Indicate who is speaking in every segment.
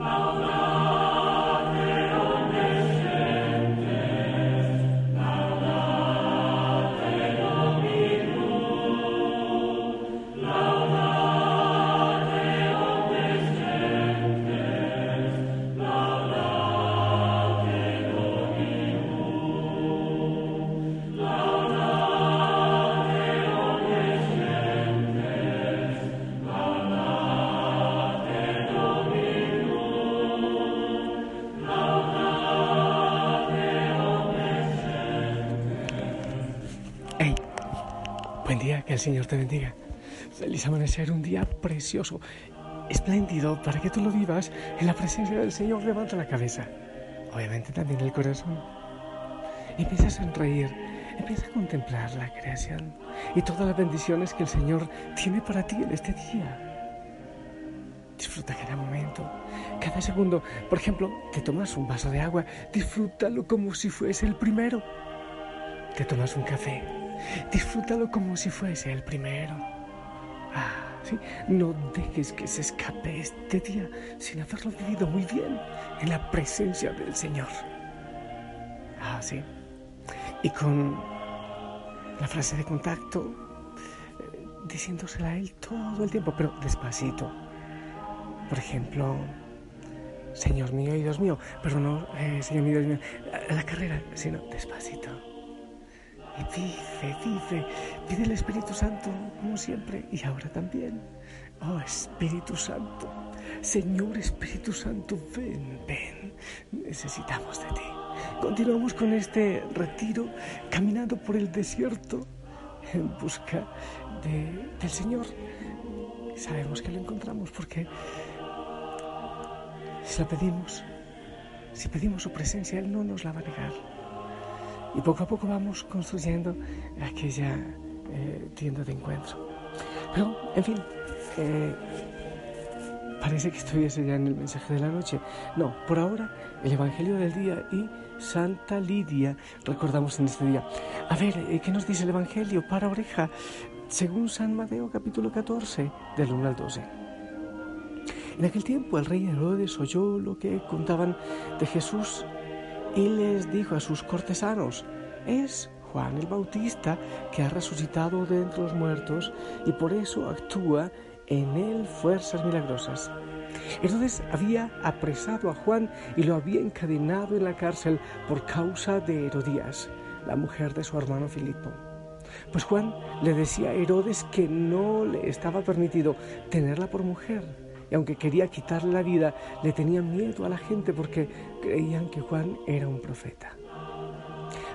Speaker 1: Oh.
Speaker 2: Hey, buen día, que el Señor te bendiga. Feliz amanecer, un día precioso, espléndido, para que tú lo vivas en la presencia del Señor. Levanta la cabeza, obviamente también el corazón. Empieza a sonreír, empieza a contemplar la creación y todas las bendiciones que el Señor tiene para ti en este día. Disfruta cada momento, cada segundo. Por ejemplo, te tomas un vaso de agua, disfrútalo como si fuese el primero. Te tomas un café, disfrútalo como si fuese el primero. Ah, sí, no dejes que se escape este día sin haberlo vivido muy bien en la presencia del Señor. Ah, sí. Y con la frase de contacto, eh, diciéndosela a Él todo el tiempo, pero despacito. Por ejemplo, Señor mío y Dios mío, pero no, eh, Señor mío Dios mío, la carrera, sino despacito. Y vive, vive, pide el Espíritu Santo como siempre y ahora también. Oh Espíritu Santo, Señor Espíritu Santo, ven, ven, necesitamos de ti. Continuamos con este retiro caminando por el desierto en busca de- del Señor. Sabemos que lo encontramos porque si la pedimos, si pedimos su presencia, Él no nos la va a negar. Y poco a poco vamos construyendo aquella eh, tienda de encuentro. Pero, en fin, eh, parece que estuviese ya en el mensaje de la noche. No, por ahora, el Evangelio del día y Santa Lidia recordamos en este día. A ver, eh, ¿qué nos dice el Evangelio para oreja? Según San Mateo capítulo 14, del 1 al 12. En aquel tiempo el rey Herodes oyó lo que contaban de Jesús y les dijo a sus cortesanos, es Juan el Bautista que ha resucitado de entre los muertos y por eso actúa en él fuerzas milagrosas. Herodes había apresado a Juan y lo había encadenado en la cárcel por causa de Herodías, la mujer de su hermano Filipo. Pues Juan le decía a Herodes que no le estaba permitido tenerla por mujer. Y aunque quería quitarle la vida, le tenían miedo a la gente porque creían que Juan era un profeta.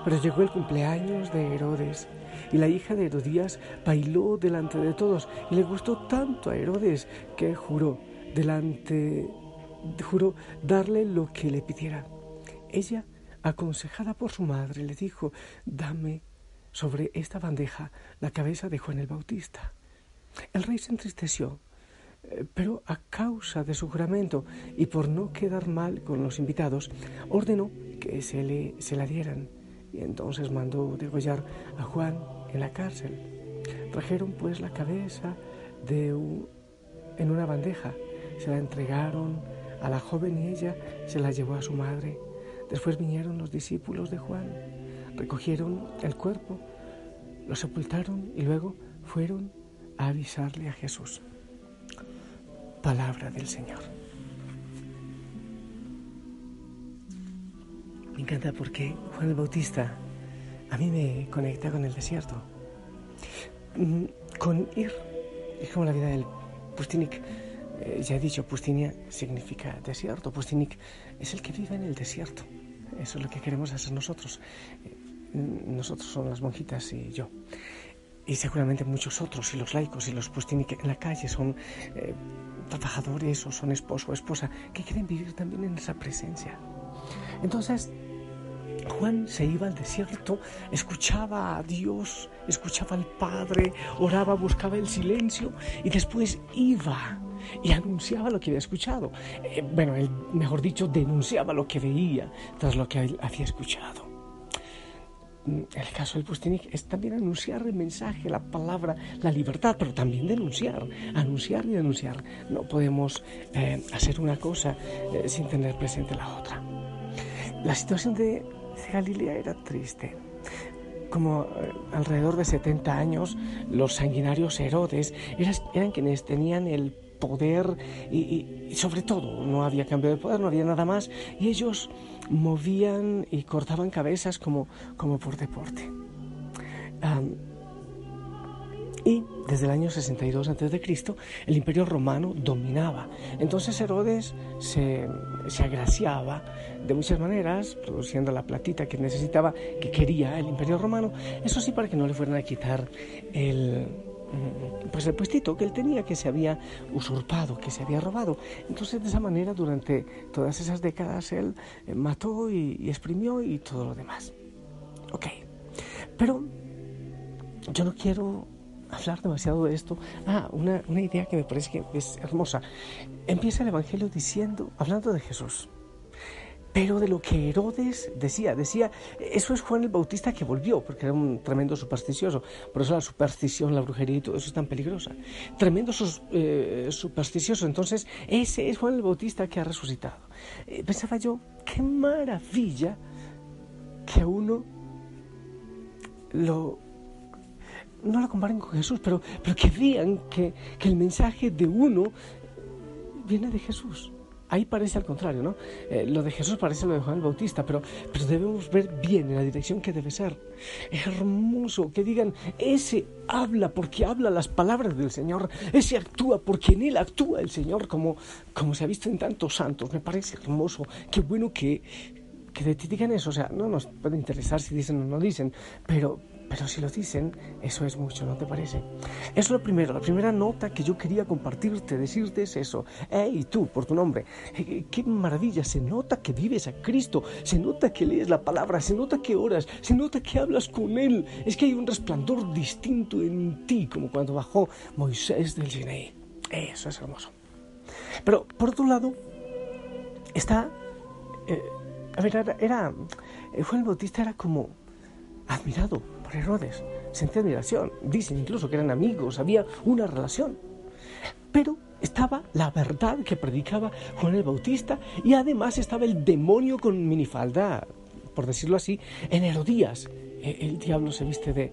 Speaker 2: Pero llegó el cumpleaños de Herodes y la hija de Herodías bailó delante de todos y le gustó tanto a Herodes que juró delante juró darle lo que le pidiera. Ella, aconsejada por su madre, le dijo: "Dame sobre esta bandeja la cabeza de Juan el Bautista." El rey se entristeció, pero a causa de su juramento y por no quedar mal con los invitados, ordenó que se, le, se la dieran y entonces mandó degollar a Juan en la cárcel. Trajeron pues la cabeza en una bandeja, se la entregaron a la joven y ella se la llevó a su madre. Después vinieron los discípulos de Juan, recogieron el cuerpo, lo sepultaron y luego fueron a avisarle a Jesús. Palabra del Señor. Me encanta porque Juan el Bautista a mí me conecta con el desierto. Mm, Con ir, es como la vida del Pustinik. Eh, ya he dicho, Pustinia significa desierto. Pustinik es el que vive en el desierto. Eso es lo que queremos hacer nosotros. Eh, Nosotros somos las monjitas y yo. y seguramente muchos otros, y los laicos y los que en la calle son eh, trabajadores o son esposo o esposa que quieren vivir también en esa presencia. Entonces, Juan se iba al desierto, escuchaba a Dios, escuchaba al Padre, oraba, buscaba el silencio y después iba y anunciaba lo que había escuchado. Eh, bueno, él, mejor dicho, denunciaba lo que veía tras lo que había escuchado. Mm, el caso del Pustinik es también anunciar el mensaje, la palabra, la libertad, pero también denunciar, anunciar y denunciar. No podemos eh, hacer una cosa eh, sin tener presente la otra. La situación de Galilea era triste. Como eh, alrededor de 70 años, los sanguinarios Herodes eran, quienes tenían el poder y, sobre todo no había cambio de poder, no había nada más y ellos movían y cortaban cabezas como, como por deporte. y desde el año 62 a.C., el imperio romano dominaba. Entonces Herodes se, se, agraciaba de muchas maneras, produciendo la platita que necesitaba, que quería el imperio romano. Eso sí, para que no le fueran a quitar el, pues el puestito que él tenía, que se había usurpado, que se había robado. Entonces, de esa manera, durante todas esas décadas, él eh, mató y, exprimió y todo lo demás. Ok, pero yo no quiero hablar demasiado de esto. Ah, una idea que me parece que es hermosa. Empieza el Evangelio diciendo, hablando de Jesús, pero de lo que Herodes decía, decía, eso es Juan el Bautista que volvió, porque era un tremendo supersticioso, por eso la superstición, la brujería y todo eso es tan peligrosa. Tremendo eh, supersticioso, entonces ese es Juan el Bautista que ha resucitado. Eh, pensaba yo, qué maravilla que uno lo no la comparen con Jesús, pero, pero que vean que, el mensaje de uno viene de Jesús. Ahí parece al contrario, ¿no? Eh, lo de Jesús parece lo de Juan el Bautista, pero, pero debemos ver bien en la dirección que debe ser. Hermoso que digan, ese habla porque habla las palabras del Señor, ese actúa porque en él actúa el Señor, como, como se ha visto en tantos santos. Me parece hermoso, qué bueno que, que ti digan eso. O sea, no nos puede interesar si dicen o no dicen, pero, pero si lo dicen, eso es mucho, ¿no te parece? Eso es lo primero, la primera nota que yo quería compartirte, decirte es eso. ¡Ey, tú, por tu nombre! Eh, ¡Qué maravilla! Se nota que vives a Cristo, se nota que lees la palabra, se nota que oras, se nota que hablas con Él. Es que hay un resplandor distinto en ti, como cuando bajó Moisés del Sinaí. Eso es hermoso. Pero, por otro lado, está... Eh, a ver, era, era eh, Juan el Bautista era como admirado Herodes. Sentía admiración. Dicen incluso que eran amigos, había una relación. Pero estaba la verdad que predicaba Juan el Bautista y además estaba el demonio con minifalda, por decirlo así, en Herodías. E, el diablo se viste de,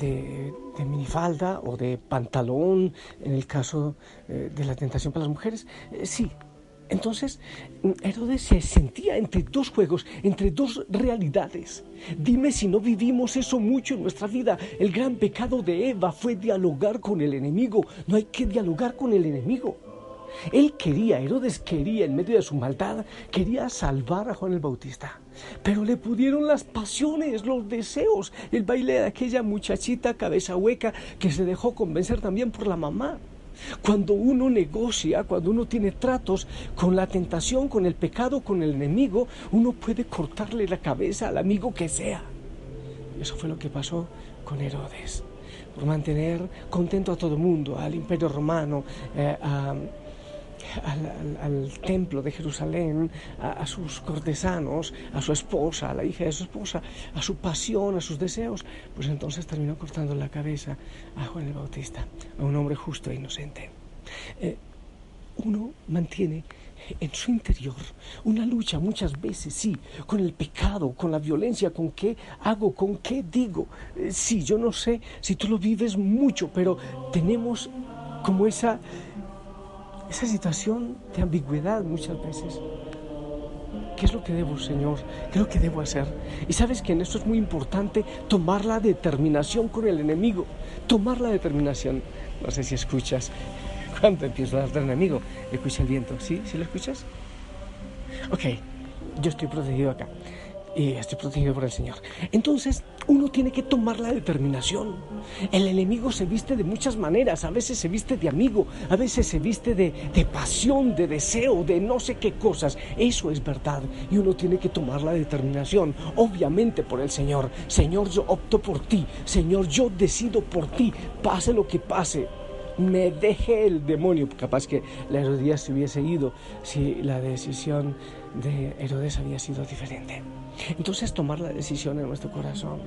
Speaker 2: de, minifalda o de pantalón en el caso eh, de la tentación para las mujeres. Eh, sí, entonces, Herodes se sentía entre dos juegos, entre dos realidades. Dime si no vivimos eso mucho en nuestra vida. El gran pecado de Eva fue dialogar con el enemigo. No hay que dialogar con el enemigo. Él quería, Herodes quería, en medio de su maldad, quería salvar a Juan el Bautista. Pero le pudieron las pasiones, los deseos, el baile de aquella muchachita cabeza hueca que se dejó convencer también por la mamá. Cuando uno negocia, cuando uno tiene tratos con la tentación, con el pecado, con el enemigo, uno puede cortarle la cabeza al amigo que sea. Eso fue lo que pasó con Herodes. Por mantener contento a todo el mundo, al imperio romano, eh, a al, templo de Jerusalén, a, sus cortesanos, a su esposa, a la hija de su esposa, a su pasión, a sus deseos, pues entonces terminó cortando la cabeza a Juan el Bautista, a un hombre justo e inocente. Eh, uno mantiene en su interior una lucha muchas veces, sí, con el pecado, con la violencia, con qué hago, con qué digo. Eh, sí, yo no sé si tú lo vives mucho, pero tenemos como esa esa situación de ambigüedad muchas veces. ¿Qué es lo que debo, Señor? ¿Qué es lo que debo hacer? Y sabes que en esto es muy importante tomar la determinación con el enemigo. Tomar la determinación. No sé si escuchas. Cuando empiezo a hablar del enemigo, escucha el viento. ¿Sí? ¿Sí lo escuchas? Ok, yo estoy protegido acá. Y estoy protegido por el Señor. Entonces, uno tiene que tomar la determinación. El enemigo se viste de muchas maneras, a veces se viste de amigo, a veces se viste de, de pasión, de deseo, de no sé qué cosas. Eso es verdad y uno tiene que tomar la determinación, obviamente por el Señor. Señor, yo opto por ti. Señor, yo decido por ti, pase lo que pase me deje el demonio. Capaz que la Herodías se hubiese ido si la decisión de Herodes había sido diferente. Entonces tomar la decisión en nuestro corazón,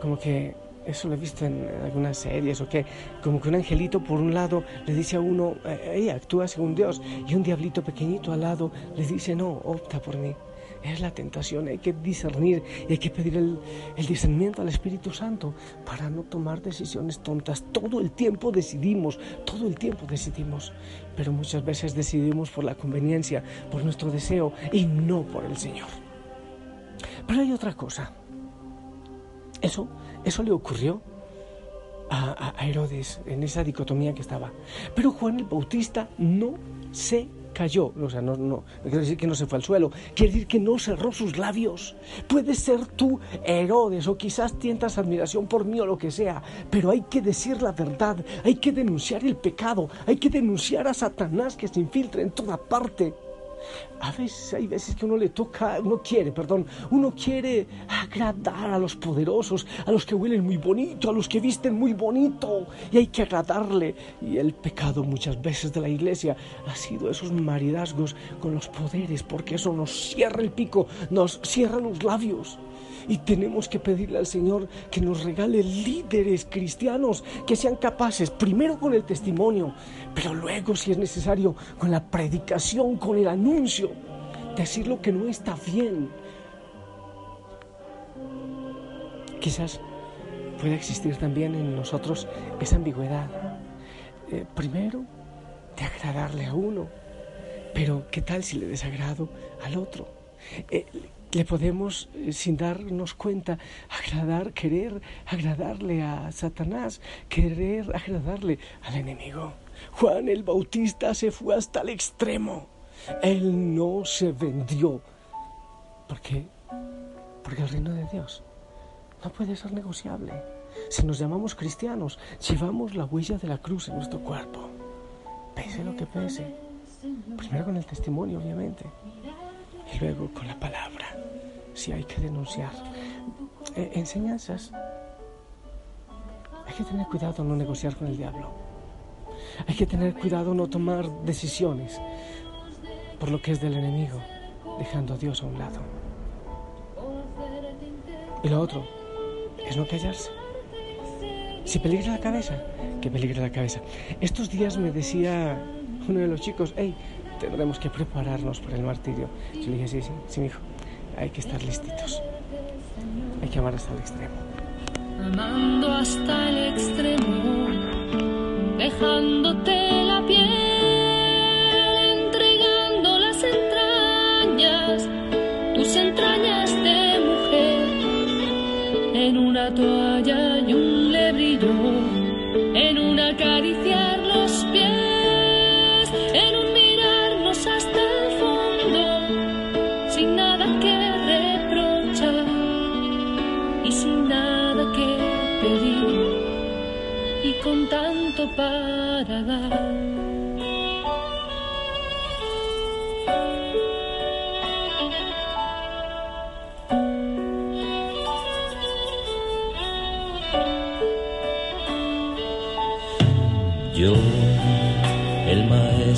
Speaker 2: como que eso lo he visto en algunas series, o que como que un angelito por un lado le dice a uno, ella actúa según Dios, y un diablito pequeñito al lado le dice, no, opta por mí. Es la tentación, hay que discernir hay que pedir el, el, discernimiento al Espíritu Santo para no tomar decisiones tontas. Todo el tiempo decidimos, todo el tiempo decidimos, pero muchas veces decidimos por la conveniencia, por nuestro deseo y no por el Señor. Pero hay otra cosa. Eso, eso le ocurrió a, a Herodes en esa dicotomía que estaba. Pero Juan el Bautista no se cayó, o sea, no, no, quiere decir que no se fue al suelo, quiere decir que no cerró sus labios. Puede ser tú Herodes o quizás tientas admiración por mí o lo que sea, pero hay que decir la verdad, hay que denunciar el pecado, hay que denunciar a Satanás que se infiltra en toda parte. A veces hay veces que uno le toca, uno quiere, perdón, uno quiere agradar a los poderosos, a los que huelen muy bonito, a los que visten muy bonito, y hay que agradarle. Y el pecado muchas veces de la iglesia ha sido esos maridazgos con los poderes, porque eso nos cierra el pico, nos cierra los labios. Y tenemos que pedirle al Señor que nos regale líderes cristianos que sean capaces, primero con el testimonio, pero luego, si es necesario, con la predicación, con el anuncio, decir lo que no está bien. Quizás pueda existir también en nosotros esa ambigüedad. Eh, primero, de agradarle a uno, pero ¿qué tal si le desagrado al otro? Eh, le podemos, eh, sin darnos cuenta, agradar, querer agradarle a Satanás, querer agradarle al enemigo. Juan el Bautista se fue hasta el extremo. Él no se vendió. ¿Por qué? Porque el reino de Dios no puede ser negociable. Si nos llamamos cristianos, llevamos la huella de la cruz en nuestro cuerpo. Pese lo que pese. Primero con el testimonio, obviamente y luego con la palabra, si hay que denunciar. Eh, enseñanzas. Hay que tener cuidado no negociar con el diablo. Hay que tener cuidado no tomar decisiones por lo que es del enemigo, dejando a Dios a un lado. Y lo otro es no callarse. Si peligra la cabeza, que peligre la cabeza. Estos días me decía uno de los chicos, hey, tendremos que prepararnos para el martirio. Yo le dije, sí, sí, sí, hijo, hay que estar listitos. Hay que amar hasta el extremo.
Speaker 3: Amando hasta el extremo, dejándote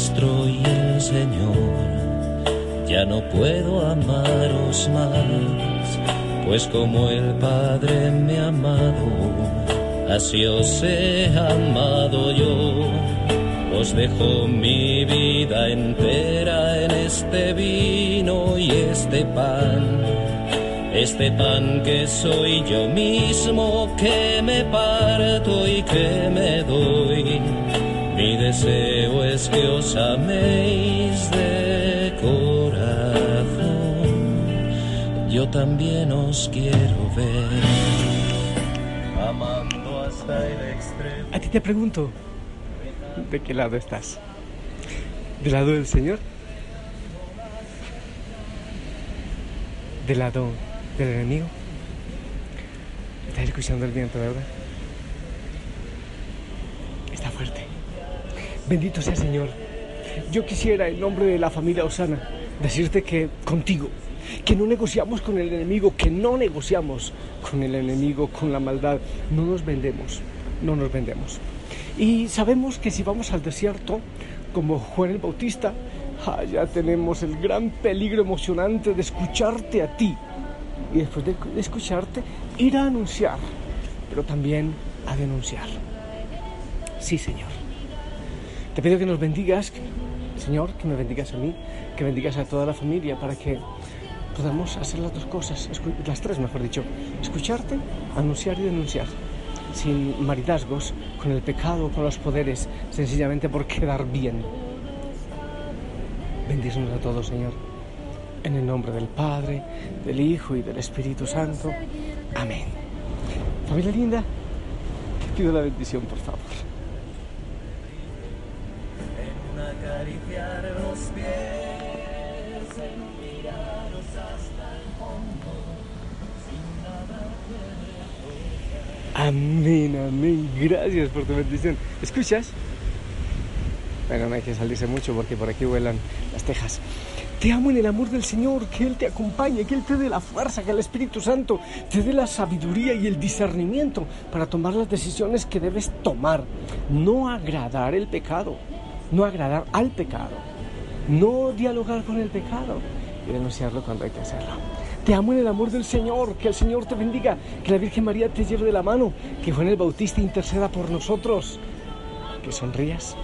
Speaker 4: maestro y el Señor, ya no puedo amaros más, pues como el Padre me ha amado, así os he amado yo. Os dejo mi vida entera en este vino y este pan, este pan que soy yo mismo, que me parto y que me doy. Mi deseo es que os améis de corazón. Yo también os quiero ver. Amando hasta el extremo.
Speaker 2: A ti te pregunto, ¿de qué lado estás? ¿Del lado del Señor? del lado del enemigo. Estás escuchando el viento, ¿verdad? Está fuerte. Bendito sea Señor. Yo quisiera, en nombre de la familia Osana, decirte que contigo, que no negociamos con el enemigo, que no negociamos con el enemigo, con la maldad, no nos vendemos, no nos vendemos. Y sabemos que si vamos al desierto, como Juan el Bautista, ah, ya tenemos el gran peligro emocionante de escucharte a ti. Y después de escucharte, ir a anunciar, pero también a denunciar. Sí, Señor. Te pido que nos bendigas, Señor, que me bendigas a mí, que bendigas a toda la familia para que podamos hacer las dos cosas, las tres mejor dicho, escucharte, anunciar y denunciar, sin maridazgos, con el pecado, con los poderes, sencillamente por quedar bien. Bendícenos a todos, Señor, en el nombre del Padre, del Hijo y del Espíritu Santo. Amén. Familia linda, te pido la bendición, por favor. Amén, amén. Gracias por tu bendición. ¿Escuchas? Bueno, no hay que salirse mucho porque por aquí vuelan las tejas. Te amo en el amor del Señor, que Él te acompañe, que Él te dé la fuerza, que el Espíritu Santo te dé la sabiduría y el discernimiento para tomar las decisiones que debes tomar. No agradar el pecado, no agradar al pecado, no dialogar con el pecado y denunciarlo cuando hay que hacerlo. Te amo en el amor del Señor, que el Señor te bendiga, que la Virgen María te lleve de la mano, que Juan el Bautista interceda por nosotros, que sonrías,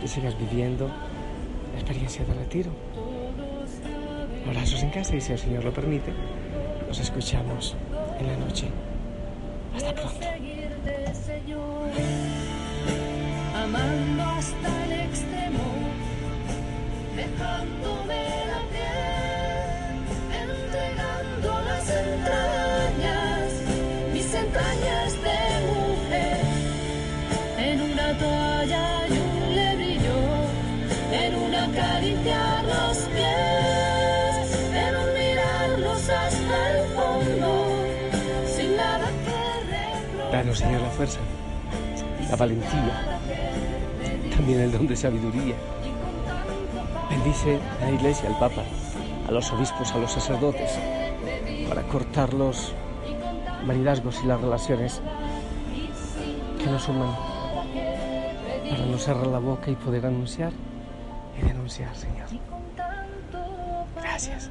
Speaker 2: que sigas viviendo la experiencia de retiro. Abrazos en casa y si el Señor lo permite, nos escuchamos en la noche. Hasta pronto.
Speaker 3: Dejándome la piel, entregando las entrañas, mis entrañas de mujer, en una toalla y un lebrillo, en una caricia los pies, en un mirarlos hasta el fondo, sin nada que.
Speaker 2: Danos, Señor, la fuerza, la valentía, también el don de sabiduría. Bendice a la Iglesia, al Papa, a los obispos, a los sacerdotes, para cortar los maridazgos y las relaciones que nos suman, para no cerrar la boca y poder anunciar y denunciar, Señor. Gracias.